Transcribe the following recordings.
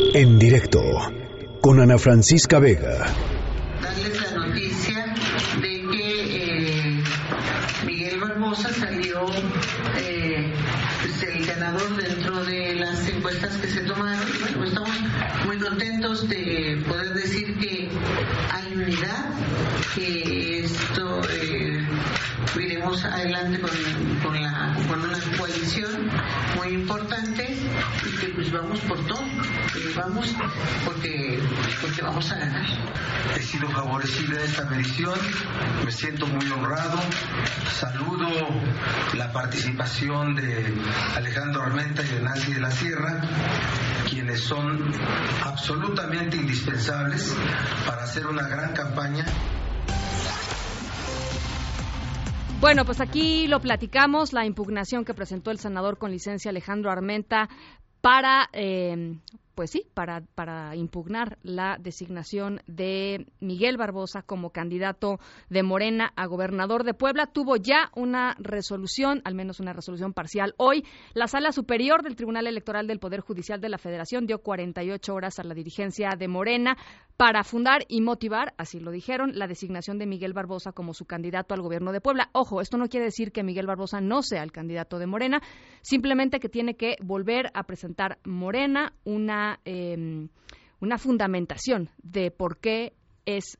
En directo con Ana Francisca Vega. Darles la noticia de que eh, Miguel Barbosa salió eh, pues, el ganador dentro de las encuestas que se tomaron. Bueno, pues estamos muy contentos de poder decir que hay unidad, que esto eh, iremos adelante con, una coalición muy importante y que pues vamos por todo, que vamos porque, porque vamos a ganar. He sido favorecido en esta medición, me siento muy honrado, saludo la participación de Alejandro Armenta y de Nancy de la Sierra, quienes son absolutamente indispensables para hacer una gran campaña. Bueno, pues aquí lo platicamos, la impugnación que presentó el senador con licencia Alejandro Armenta para eh, pues sí, para, para impugnar la designación de Miguel Barbosa como candidato de Morena a gobernador de Puebla. Tuvo ya una resolución, al menos una resolución parcial. Hoy, la Sala Superior del Tribunal Electoral del Poder Judicial de la Federación dio 48 horas a la dirigencia de Morena para fundar y motivar, así lo dijeron, la designación de Miguel Barbosa como su candidato al gobierno de Puebla. Ojo, esto no quiere decir que Miguel Barbosa no sea el candidato de Morena, simplemente que tiene que volver a presentar Morena una Em, una, fundamentación de por qué es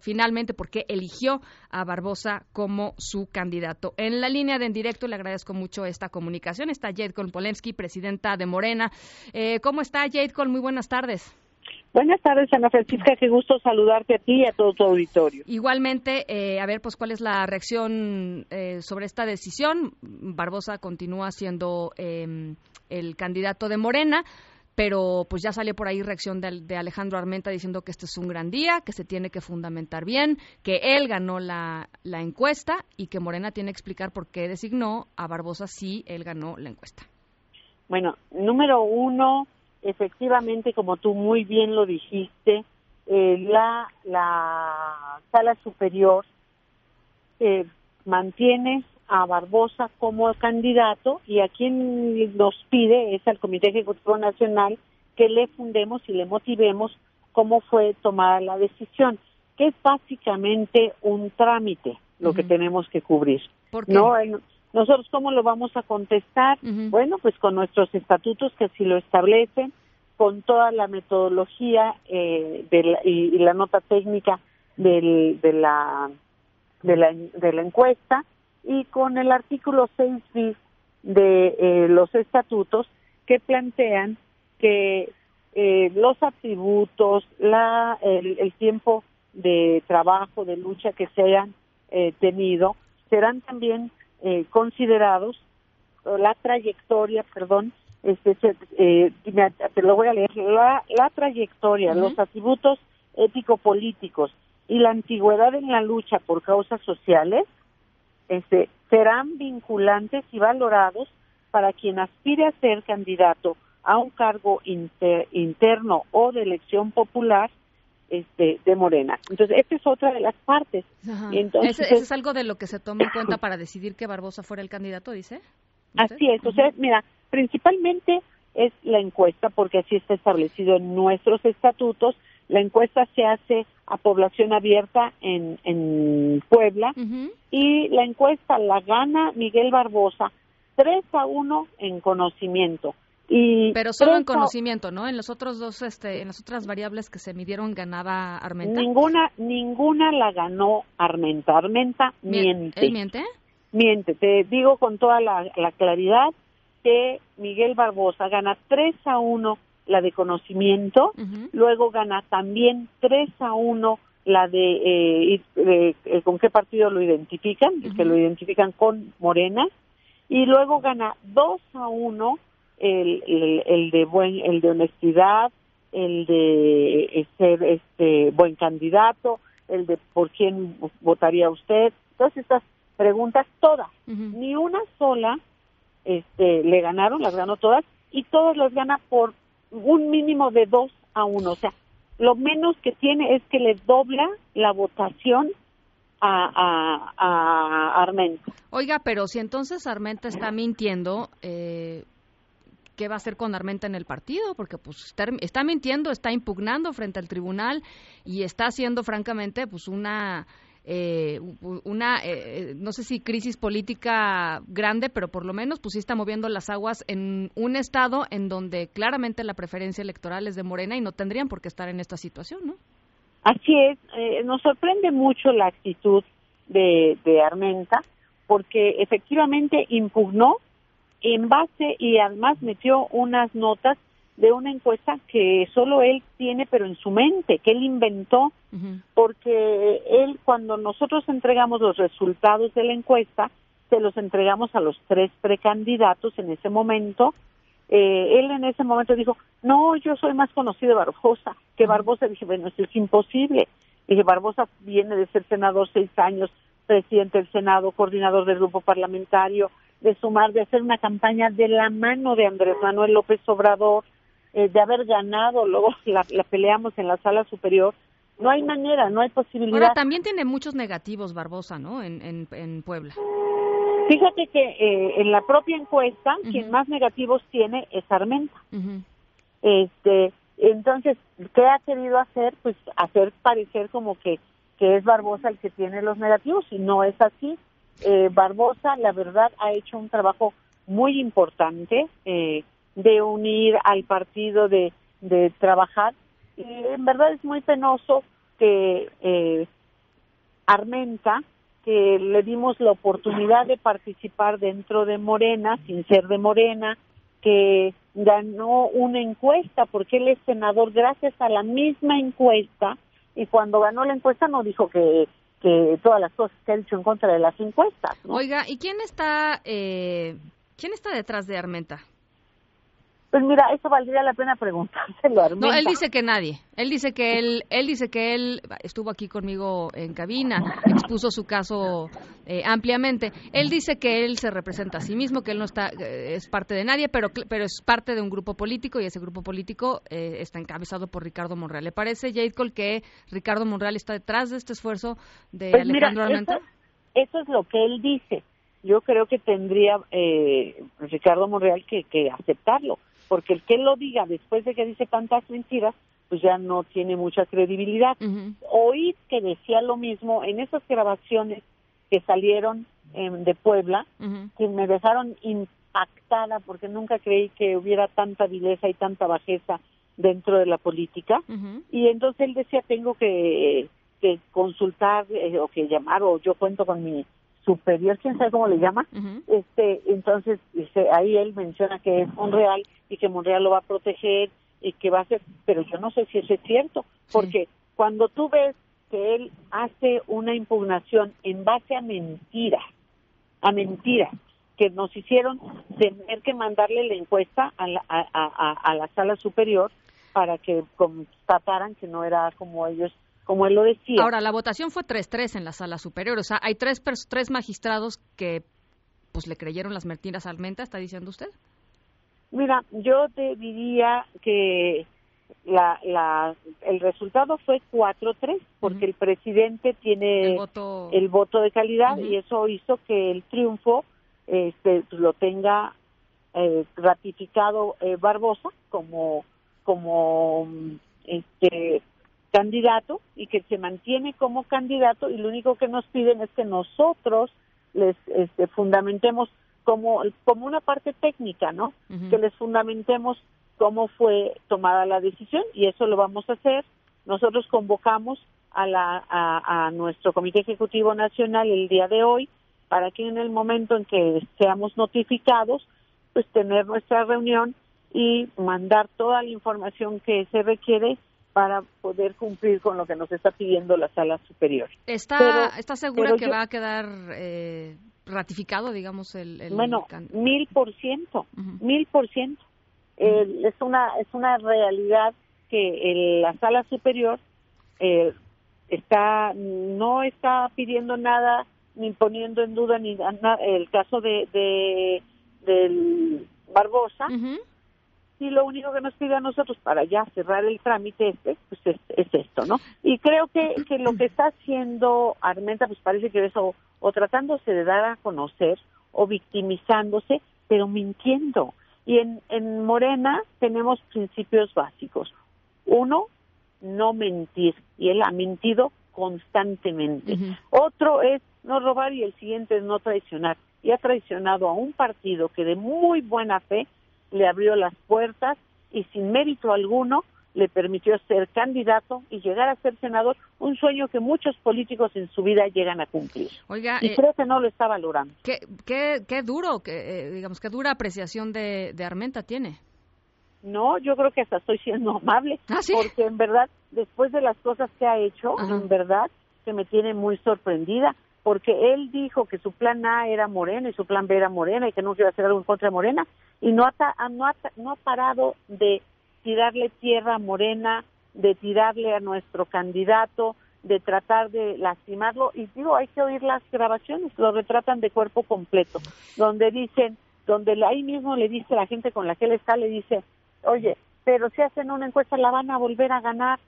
finalmente por qué eligió a Barbosa como su candidato. En la línea de en directo le agradezco mucho esta comunicación. Está Jade Polensky, presidenta de Morena. Eh, ¿Cómo está Jade Muy buenas tardes. Buenas tardes, Ana Francisca. Qué gusto saludarte a ti y a todo tu auditorio. Igualmente, eh, a ver, pues, ¿cuál es la reacción eh, sobre esta decisión? Barbosa continúa siendo em, el candidato de Morena pero pues ya salió por ahí reacción de, Alejandro Armenta diciendo que este es un gran día, que se tiene que fundamentar bien, que él ganó la, la encuesta y que Morena tiene que explicar por qué designó a Barbosa si él ganó la encuesta. Bueno, número uno, efectivamente, como tú muy bien lo dijiste, eh, la, la sala superior eh, mantiene a Barbosa como candidato y a quien nos pide es al Comité Ejecutivo Nacional que le fundemos y le motivemos cómo fue tomada la decisión, que es básicamente un trámite lo que tenemos que cubrir. No, nosotros cómo lo vamos a contestar? Bueno, pues con nuestros estatutos que así lo establecen, con toda la metodología eh, y, la nota técnica del, de la de la, de la encuesta y con el artículo 6 bis de eh, los estatutos que plantean que eh, los atributos, la, el, tiempo de trabajo, de lucha que se hayan eh, tenido, serán también considerados, la trayectoria, perdón, este, te lo voy a leer, la, la trayectoria, los atributos ético-políticos y la antigüedad en la lucha por causas sociales este, serán vinculantes y valorados para quien aspire a ser candidato a un cargo interno o de elección popular este, de Morena. Entonces, esta es otra de las partes. Entonces, ¿Ese, es algo de lo que se toma en cuenta para decidir que Barbosa fuera el candidato, dice? Así es. O sea, mira, principalmente es la encuesta, porque así está establecido en nuestros estatutos. La encuesta se hace a población abierta en, en Puebla y la encuesta la gana Miguel Barbosa 3 a 1 en conocimiento. Y Pero solo en conocimiento, ¿no? En los otros dos, este, en las otras variables que se midieron ganaba Armenta. Ninguna, ninguna la ganó Armenta. Armenta miente. ¿Él miente? Miente. Te digo con toda la, la claridad que Miguel Barbosa gana 3 a 1 la de conocimiento, luego gana también 3 a 1 la de eh, eh, con qué partido lo identifican, que lo identifican con Morena, y luego gana 2 a 1 el, el, de buen, el de honestidad, el de eh, ser este buen candidato, el de por quién votaría usted, todas estas preguntas todas, ni una sola este le ganaron, las ganó todas y todas las gana por un mínimo de dos a uno. O sea, lo menos que tiene es que le dobla la votación a, a, Armenta. Oiga, pero si entonces Armenta está mintiendo, eh, qué va a hacer con Armenta en el partido, porque pues está, mintiendo, está impugnando frente al tribunal y está haciendo francamente pues una eh, una, eh, no sé si crisis política grande, pero por lo menos pues sí está moviendo las aguas en un estado en donde claramente la preferencia electoral es de Morena y no tendrían por qué estar en esta situación, ¿no? Así es, eh, nos sorprende mucho la actitud de, de Armenta, porque efectivamente impugnó en base y además metió unas notas de una encuesta que solo él tiene, pero en su mente, que él inventó, porque él cuando nosotros entregamos los resultados de la encuesta, se los entregamos a los tres precandidatos en ese momento. Eh, él en ese momento dijo, no, yo soy más conocido de Barbosa que Barbosa. Dije, bueno, eso es imposible. Dije, Barbosa viene de ser senador seis años, presidente del Senado, coordinador del grupo parlamentario, de sumar, de hacer una campaña de la mano de Andrés Manuel López Obrador, eh, de haber ganado, luego la, peleamos en la sala superior, no hay manera, no hay posibilidad. Ahora también tiene muchos negativos Barbosa, ¿no? En, en, Puebla. Fíjate que eh, en la propia encuesta, quien más negativos tiene es Armenta. Este, entonces, ¿qué ha querido hacer? Pues hacer parecer como que, que es Barbosa el que tiene los negativos, y no es así. Eh, Barbosa, la verdad, ha hecho un trabajo muy importante. Eh, de unir al partido, de, de trabajar. Y en verdad es muy penoso que eh, Armenta, que le dimos la oportunidad de participar dentro de Morena, sin ser de Morena, que ganó una encuesta, porque él es senador gracias a la misma encuesta, y cuando ganó la encuesta no dijo que, que todas las cosas que ha dicho en contra de las encuestas. Oiga, ¿y quién está, eh, quién está detrás de Armenta? Pues mira, eso valdría la pena preguntárselo a No, él dice que nadie. Él dice que él, él dice que él estuvo aquí conmigo en cabina, expuso su caso eh, ampliamente. Él dice que él se representa a sí mismo, que él no está eh, es parte de nadie, pero pero es parte de un grupo político y ese grupo político eh, está encabezado por Ricardo Monreal. ¿Le parece, Jade Cole, que Ricardo Monreal está detrás de este esfuerzo de pues Alejandro Armenta? Eso, eso es lo que él dice. Yo creo que tendría Ricardo Monreal que, que aceptarlo porque el que lo diga después de que dice tantas mentiras, pues ya no tiene mucha credibilidad. Oí que decía lo mismo en esas grabaciones que salieron de Puebla, que me dejaron impactada porque nunca creí que hubiera tanta vileza y tanta bajeza dentro de la política. Y entonces él decía, tengo que, que consultar eh, o que llamar, o yo cuento con mi superior, quién sabe cómo le llama, este, entonces dice, ahí él menciona que es Monreal y que Monreal lo va a proteger y que va a ser, pero yo no sé si eso es cierto, porque cuando tú ves que él hace una impugnación en base a mentiras, a mentiras, que nos hicieron tener que mandarle la encuesta a la, a la sala superior para que constataran que no era como ellos como él lo decía. Ahora, la votación fue 3-3 en la sala superior, o sea, hay tres, tres magistrados que pues le creyeron las mentiras Menta, ¿está diciendo usted? Mira, yo te diría que la, la, el resultado fue 4-3 porque el presidente tiene el voto, de calidad y eso hizo que el triunfo este, lo tenga eh, ratificado eh, Barbosa como como este candidato y que se mantiene como candidato y lo único que nos piden es que nosotros les este, fundamentemos como, como una parte técnica, ¿no? Que les fundamentemos cómo fue tomada la decisión y eso lo vamos a hacer. Nosotros convocamos a, la, a, a nuestro Comité Ejecutivo Nacional el día de hoy para que en el momento en que seamos notificados, pues tener nuestra reunión y mandar toda la información que se requiere para poder cumplir con lo que nos está pidiendo la sala superior. ¿Está, ¿está segura que va a quedar eh, ratificado, digamos, el... bueno, mil por ciento, mil por ciento. Es una, es una realidad que la sala superior eh, está no está pidiendo nada ni poniendo en duda ni el caso de, de del Barbosa y lo único que nos pide a nosotros para ya cerrar el trámite este, pues es, esto, ¿no? Y creo que, que lo que está haciendo Armenta, pues parece que eso, o tratándose de dar a conocer, o victimizándose, pero mintiendo. Y en, en Morena tenemos principios básicos. Uno, no mentir. Y él ha mentido constantemente. Otro es no robar y el siguiente es no traicionar. Y ha traicionado a un partido que de muy buena fe le abrió las puertas y sin mérito alguno le permitió ser candidato y llegar a ser senador, un sueño que muchos políticos en su vida llegan a cumplir. Oiga, y eh, creo que no lo está valorando. Qué, qué, qué duro, que, eh, digamos, qué dura apreciación de, de Armenta tiene. No, yo creo que hasta estoy siendo amable, ¿Ah, sí? porque en verdad, después de las cosas que ha hecho, Ajá. en verdad, que me tiene muy sorprendida, porque él dijo que su plan A era Morena y su plan B era Morena y que no iba a hacer algo en contra de Morena, y no ha, ta- no ha, no ha parado de tirarle tierra a Morena, de tirarle a nuestro candidato, de tratar de lastimarlo, y digo, hay que oír las grabaciones, lo retratan de cuerpo completo, donde dicen, donde ahí mismo le dice la gente con la que él está, le dice, oye, pero si hacen una encuesta la van a volver a ganar,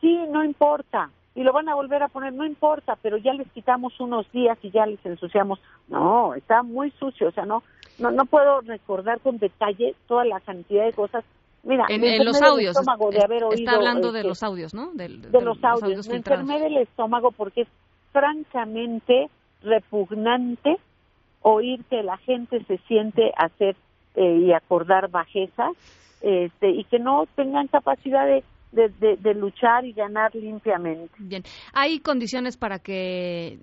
sí, no importa, y lo van a volver a poner, no importa, pero ya les quitamos unos días y ya les ensuciamos. No, está muy sucio, o sea, no, no, no puedo recordar con detalle toda la cantidad de cosas. Mira, En, me los audios. estómago de haber está oído, hablando de los audios, ¿no? Del- de los audios. Me filtrados. enfermé del estómago porque es francamente repugnante oír que la gente se siente hacer eh, y acordar bajezas este, y que no tengan capacidad de, de, de- de luchar y ganar limpiamente. Bien. ¿Hay condiciones para que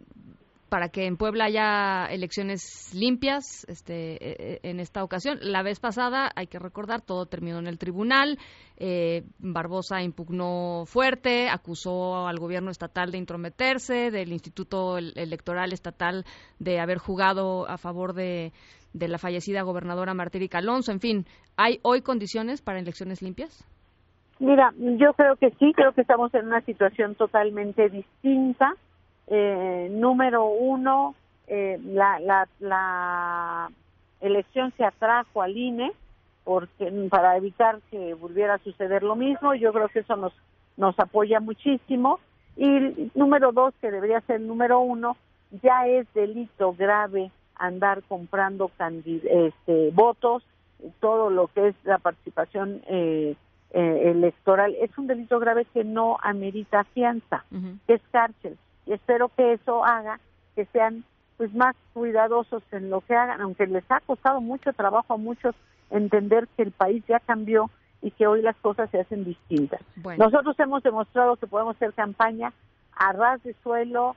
para que en Puebla haya elecciones limpias este, eh, eh, en esta ocasión. La vez pasada, hay que recordar, todo terminó en el tribunal. Eh, Barbosa impugnó fuerte, acusó al gobierno estatal de intrometerse, del Instituto Electoral Estatal de haber jugado a favor de, de la fallecida gobernadora Martirica Alonso. En fin, ¿hay hoy condiciones para elecciones limpias? Mira, yo creo que sí, creo que estamos en una situación totalmente distinta. Eh, número uno, eh, la, la, la elección se atrajo al INE porque para evitar que volviera a suceder lo mismo. Yo creo que eso nos nos apoya muchísimo. Y número dos, que debería ser número uno, ya es delito grave andar comprando este, votos, todo lo que es la participación eh, eh, electoral. Es un delito grave que no amerita fianza, Ujú. que es cárcel. Y espero que eso haga que sean pues más cuidadosos en lo que hagan, aunque les ha costado mucho trabajo a muchos entender que el país ya cambió y que hoy las cosas se hacen distintas. Bueno. Nosotros hemos demostrado que podemos hacer campaña a ras de suelo,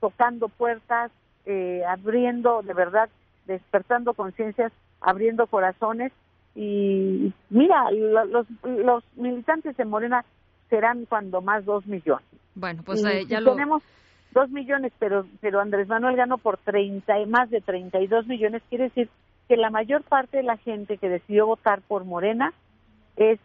tocando puertas, eh, abriendo, de verdad, despertando conciencias, abriendo corazones. Y mira, lo- los, los militantes de Morena serán cuando más dos millones. Bueno, pues eh, ya lo... tenemos dos millones, pero pero Andrés Manuel ganó por 30, y más de 32 millones, quiere decir que la mayor parte de la gente que decidió votar por Morena es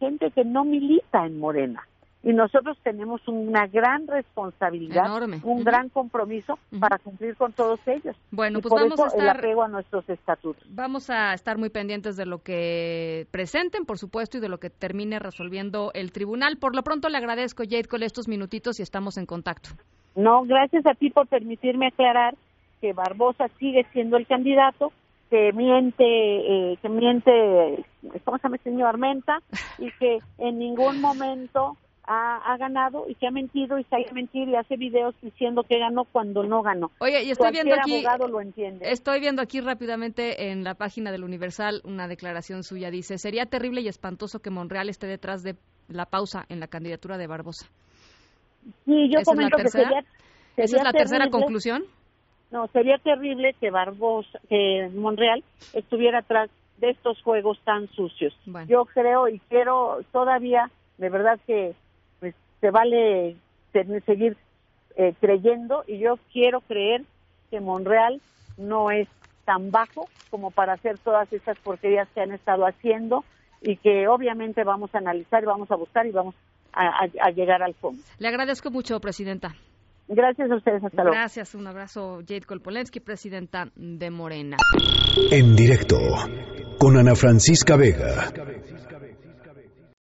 gente que no milita en Morena. Y nosotros tenemos una gran responsabilidad, Enorme. un gran compromiso para cumplir con todos ellos. Bueno, y pues por vamos a el estar- apego a nuestros estatutos. Vamos a estar muy pendientes de lo que presenten, por supuesto, y de lo que termine resolviendo el tribunal. Por lo pronto le agradezco, Jade, con estos minutitos y estamos en contacto. No, gracias a ti por permitirme aclarar que Barbosa sigue siendo el candidato, que miente, eh, que miente, ¿cómo se llama este señor Armenta? Y que en ningún momento ha, ha ganado y que ha mentido y sabe mentir y hace videos diciendo que ganó cuando no ganó. Oye, y estoy Cualquier viendo aquí, abogado lo entiende. estoy viendo aquí rápidamente en la página del Universal una declaración suya. Dice, sería terrible y espantoso que Monreal esté detrás de la pausa en la candidatura de Barbosa. Sí, yo ¿Esa es la comento que tercera? sería, ¿Esa es la tercera conclusión? No, sería terrible que Barbosa, que Monreal estuviera atrás de estos juegos tan sucios. Bueno. Yo creo y quiero todavía, de verdad que se vale se- seguir eh, creyendo y yo quiero creer que Monreal no es tan bajo como para hacer todas estas porquerías que han estado haciendo y que obviamente vamos a analizar y vamos a buscar y vamos a, a- a llegar al fondo. Le agradezco mucho, Presidenta. Gracias a ustedes, hasta luego. Gracias, un abrazo, Jade Kolpolensky, Presidenta de Morena. En directo con Ana Francisca Vega.